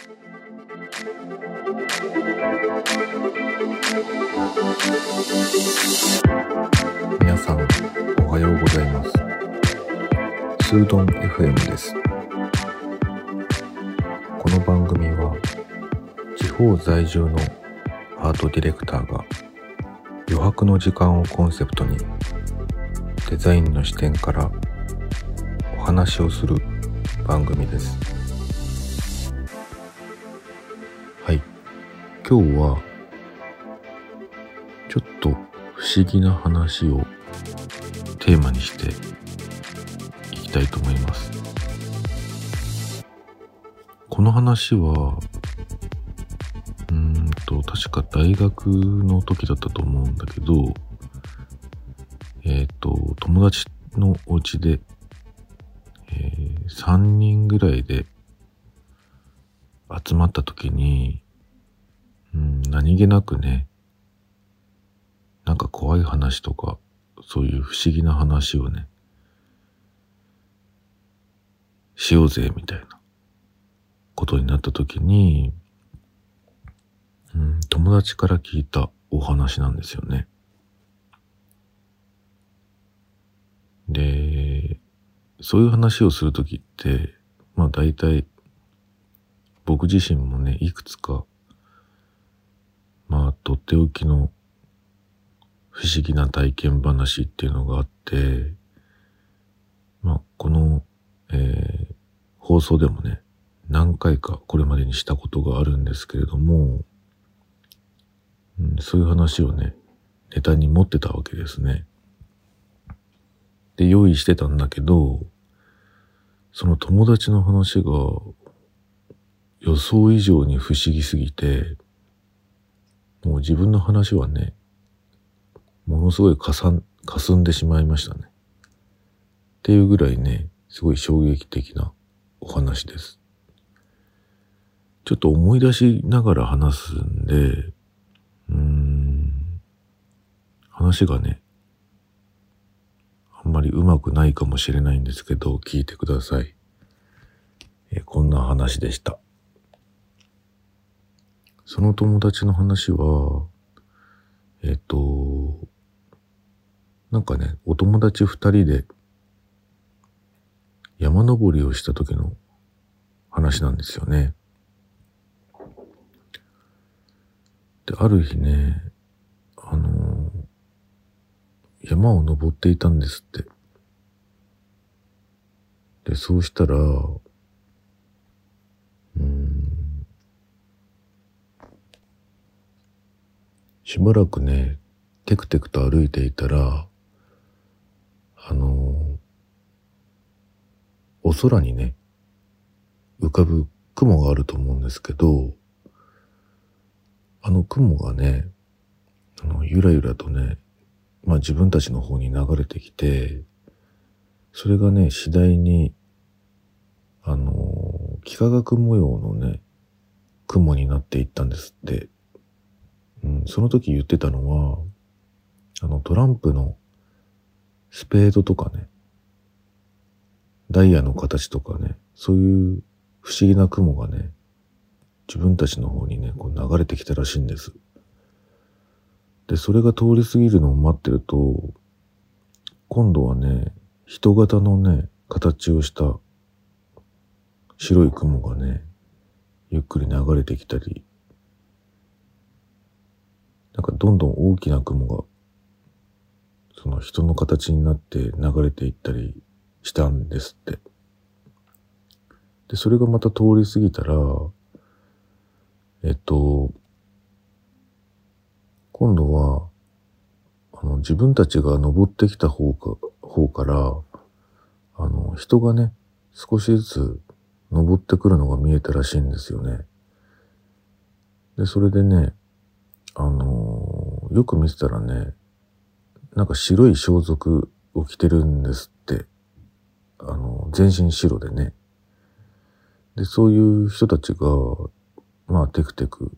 皆さんおはようございます。スードン FM です。この番組は地方在住のアートディレクターが余白の時間をコンセプトにデザインの視点からお話をする番組です。今日はちょっと不思議な話をテーマにしていきたいと思います。この話はうんと確か大学の時だったと思うんだけどえっ、と友達のお家で、えー、3人ぐらいで集まった時に、うん、何気なくねなんか怖い話とか、そういう不思議な話をね、しようぜ、みたいなことになった時に、うん、友達から聞いたお話なんですよね。で、そういう話をするときって、まあ大体、僕自身もね、いくつか、とっておきの不思議な体験話っていうのがあって、まあ、この、えー、放送でもね、何回かこれまでにしたことがあるんですけれども、うん、そういう話をね、ネタに持ってたわけですね。で、用意してたんだけど、その友達の話が予想以上に不思議すぎて、もう自分の話はね、ものすごいかさん、霞んでしまいましたね。っていうぐらいね、すごい衝撃的なお話です。ちょっと思い出しながら話すんで、うーん、話がね、あんまりうまくないかもしれないんですけど、聞いてください。えこんな話でした。その友達の話は、えっ、と、なんかね、お友達二人で山登りをした時の話なんですよね。で、ある日ね、あの、山を登っていたんですって。で、そうしたら、うん、しばらくね、テクテクと歩いていたら、あのお空にね、浮かぶ雲があると思うんですけど、あの雲がね、あの、ゆらゆらとね、まあ自分たちの方に流れてきて、それがね、次第に、あの、幾何学模様のね、雲になっていったんですって。うん、その時言ってたのは、あの、トランプのスペードとかね、ダイヤの形とかね、そういう不思議な雲がね、自分たちの方にね、こう流れてきたらしいんです。で、それが通り過ぎるのを待ってると、今度はね、人型のね、形をした白い雲がね、ゆっくり流れてきたり、なんかどんどん大きな雲がその人の形になって流れていったりしたんですって。で、それがまた通り過ぎたら、えっと、今度は、あの、自分たちが登ってきた方か、方から、あの、人がね、少しずつ登ってくるのが見えたらしいんですよね。で、それでね、あのよく見てたらね、なんか白い装束を着てるんですって。あの、全身白でね。で、そういう人たちが、まあ、テクテク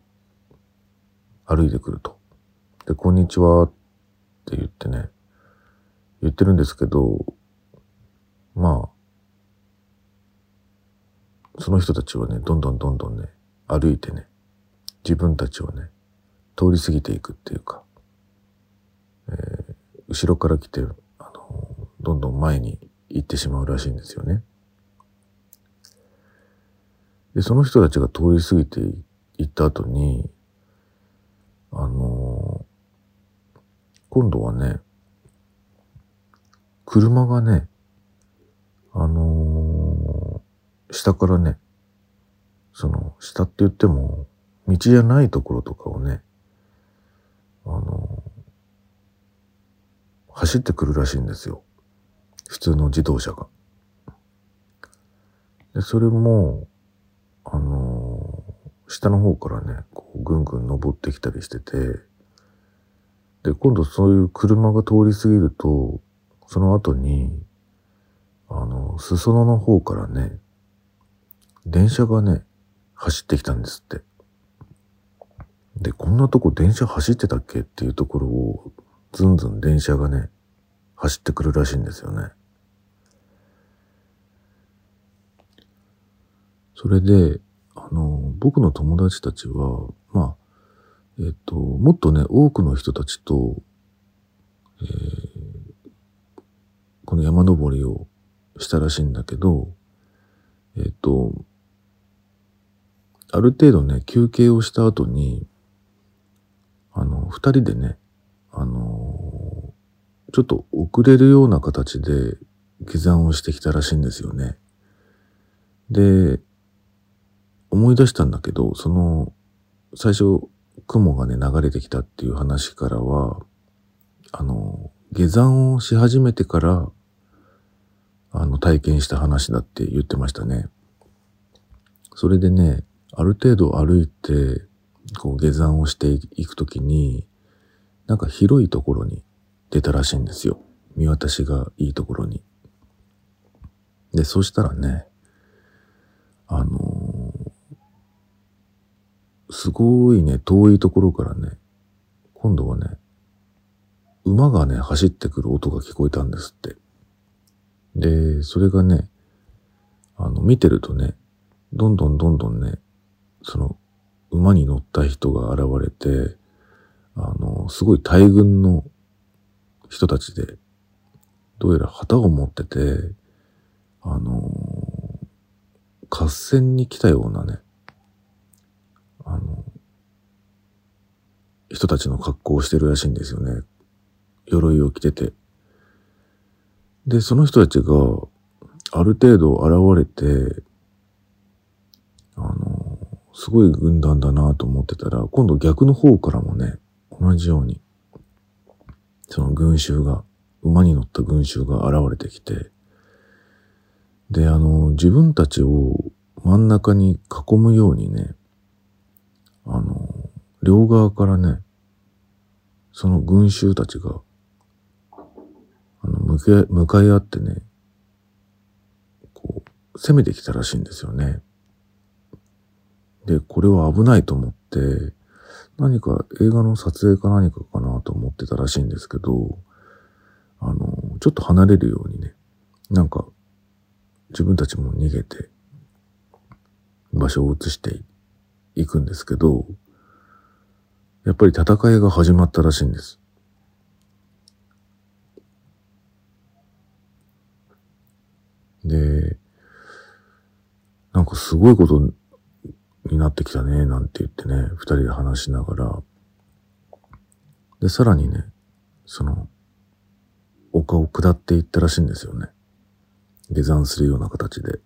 歩いてくると。で、こんにちはって言ってね、言ってるんですけど、まあ、その人たちはね、どんどんどんどんね、歩いてね、自分たちをね、通り過ぎていくっていうか、えー、後ろから来て、あの、どんどん前に行ってしまうらしいんですよね。で、その人たちが通り過ぎて行った後に、あのー、今度はね、車がね、あのー、下からね、その、下って言っても、道じゃないところとかをね、あの、走ってくるらしいんですよ。普通の自動車が。で、それも、あの、下の方からね、こう、ぐんぐん登ってきたりしてて、で、今度そういう車が通り過ぎると、その後に、あの、裾野の方からね、電車がね、走ってきたんですって。で、こんなとこ電車走ってたっけっていうところを、ずんずん電車がね、走ってくるらしいんですよね。それで、あの、僕の友達たちは、まあ、えっと、もっとね、多くの人たちと、えー、この山登りをしたらしいんだけど、えっと、ある程度ね、休憩をした後に、あの、二人でね、あのちょっと遅れるような形で下山をしてきたらしいんですよね。で、思い出したんだけど、その、最初、雲がね、流れてきたっていう話からは、あの、下山をし始めてから、あの、体験した話だって言ってましたね。それでね、ある程度歩いて、こう、下山をしていくときに、なんか広いところに出たらしいんですよ。見渡しがいいところに。で、そしたらね、あのすごいね、遠いところからね、今度はね、馬がね、走ってくる音が聞こえたんですって。で、それがね、あの、見てるとね、どんどんどんどんね、その、馬に乗った人が現れて、あの、すごい大群の人たちで、どうやら旗を持ってて、あの、合戦に来たようなね、あの、人たちの格好をしてるらしいんですよね。鎧を着てて。で、その人たちがある程度現れて、あの、すごい軍団だなと思ってたら、今度逆の方からもね、同じように、その群衆が、馬に乗った群衆が現れてきて、で、あの、自分たちを真ん中に囲むようにね、あの、両側からね、その群衆たちが、あの、向け、向かい合ってね、こう、攻めてきたらしいんですよね。で、これは危ないと思って、何か映画の撮影か何かかなと思ってたらしいんですけど、あの、ちょっと離れるようにね、なんか、自分たちも逃げて、場所を移して行くんですけど、やっぱり戦いが始まったらしいんです。で、なんかすごいことになってきたね、なんて言ってね、二人で話しながら、で、さらにね、その、丘を下っていったらしいんですよね。下山するような形で。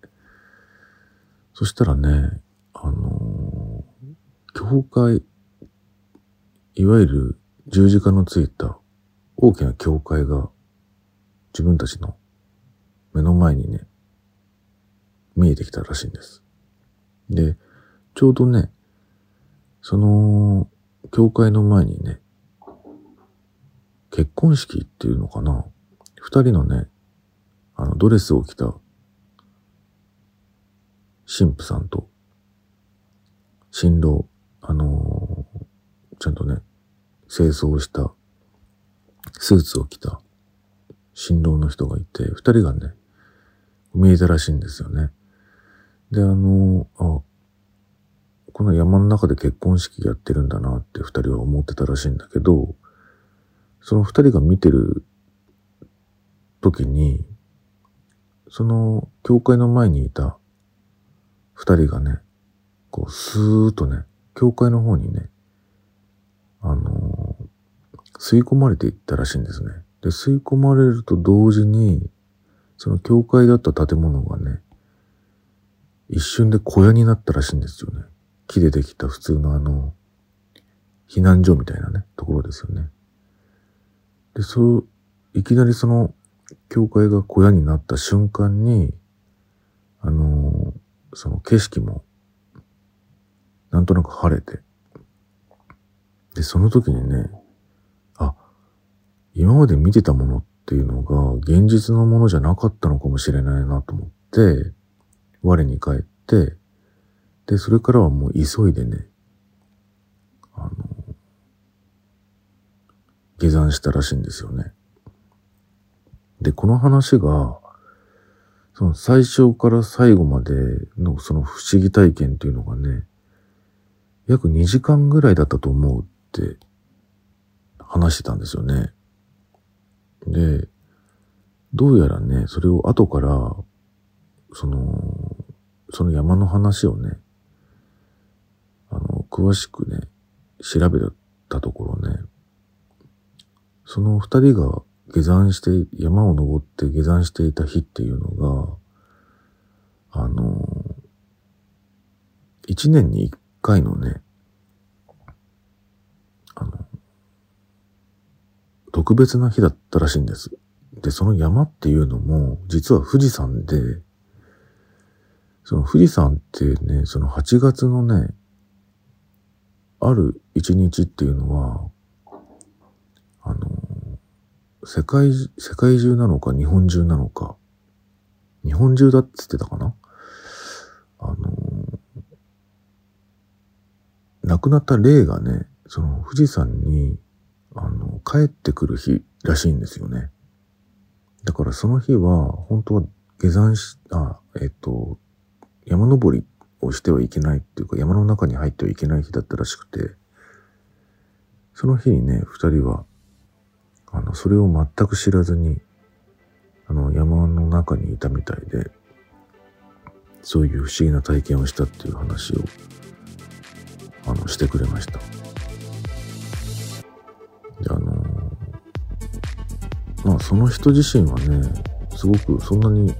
そしたらね、あのー、教会、いわゆる十字架のついた大きな教会が自分たちの目の前にね、見えてきたらしいんです。で、ちょうどね、その、教会の前にね、結婚式っていうのかな二人のね、あの、ドレスを着た神父さんと新郎、あのー、ちゃんとね、清掃したスーツを着た新郎の人がいて、二人がね、見えたらしいんですよね。で、あのー、あ、この山の中で結婚式やってるんだなって二人は思ってたらしいんだけど、その二人が見てる時に、その教会の前にいた二人がね、こう、スーッとね、教会の方にね、あの、吸い込まれていったらしいんですね。で、吸い込まれると同時に、その教会だった建物がね、一瞬で小屋になったらしいんですよね。木でできた普通のあの、避難所みたいなね、ところですよね。で、そう、いきなりその、教会が小屋になった瞬間に、あのー、その景色も、なんとなく晴れて、で、その時にね、あ、今まで見てたものっていうのが現実のものじゃなかったのかもしれないなと思って、我に返って、で、それからはもう急いでね、あの、下山したらしいんですよね。で、この話が、その最初から最後までのその不思議体験っていうのがね、約2時間ぐらいだったと思うって話してたんですよね。で、どうやらね、それを後から、その、その山の話をね、詳しくね、調べたところね、その二人が下山して、山を登って下山していた日っていうのが、あの、一年に一回のね、あの、特別な日だったらしいんです。で、その山っていうのも、実は富士山で、その富士山ってね、その8月のね、ある一日っていうのは、あの、世界、世界中なのか日本中なのか、日本中だって言ってたかな？あの、亡くなった霊がね、その富士山に、あの、帰ってくる日らしいんですよね。だからその日は、本当は下山し、あ、えっと、山登りをしてはいけないっていうか、山の中に入ってはいけない日だったらしくて、その日にね、二人はあの、それを全く知らずに、あの、山の中にいたみたいで、そういう不思議な体験をしたっていう話を、あの、してくれました。で、あのまあ、その人自身はね、すごくそんなに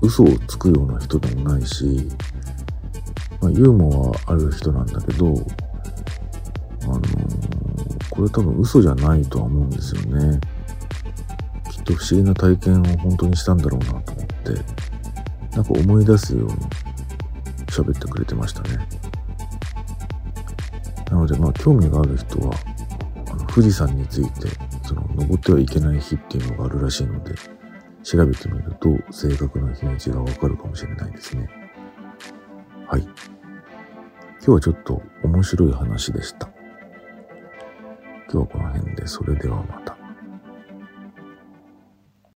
嘘をつくような人でもないし、まあ、ユーモアある人なんだけど、あのこれ多分嘘じゃないとは思うんですよね。きっと不思議な体験を本当にしたんだろうなと思って、なんか思い出すように喋ってくれてましたね。なのでまあ興味がある人は、あの富士山について、その登ってはいけない日っていうのがあるらしいので、調べてみると正確な日にちがわかるかもしれないですね。今日はちょっと面白い話でした。今日はこの辺で、それではまた。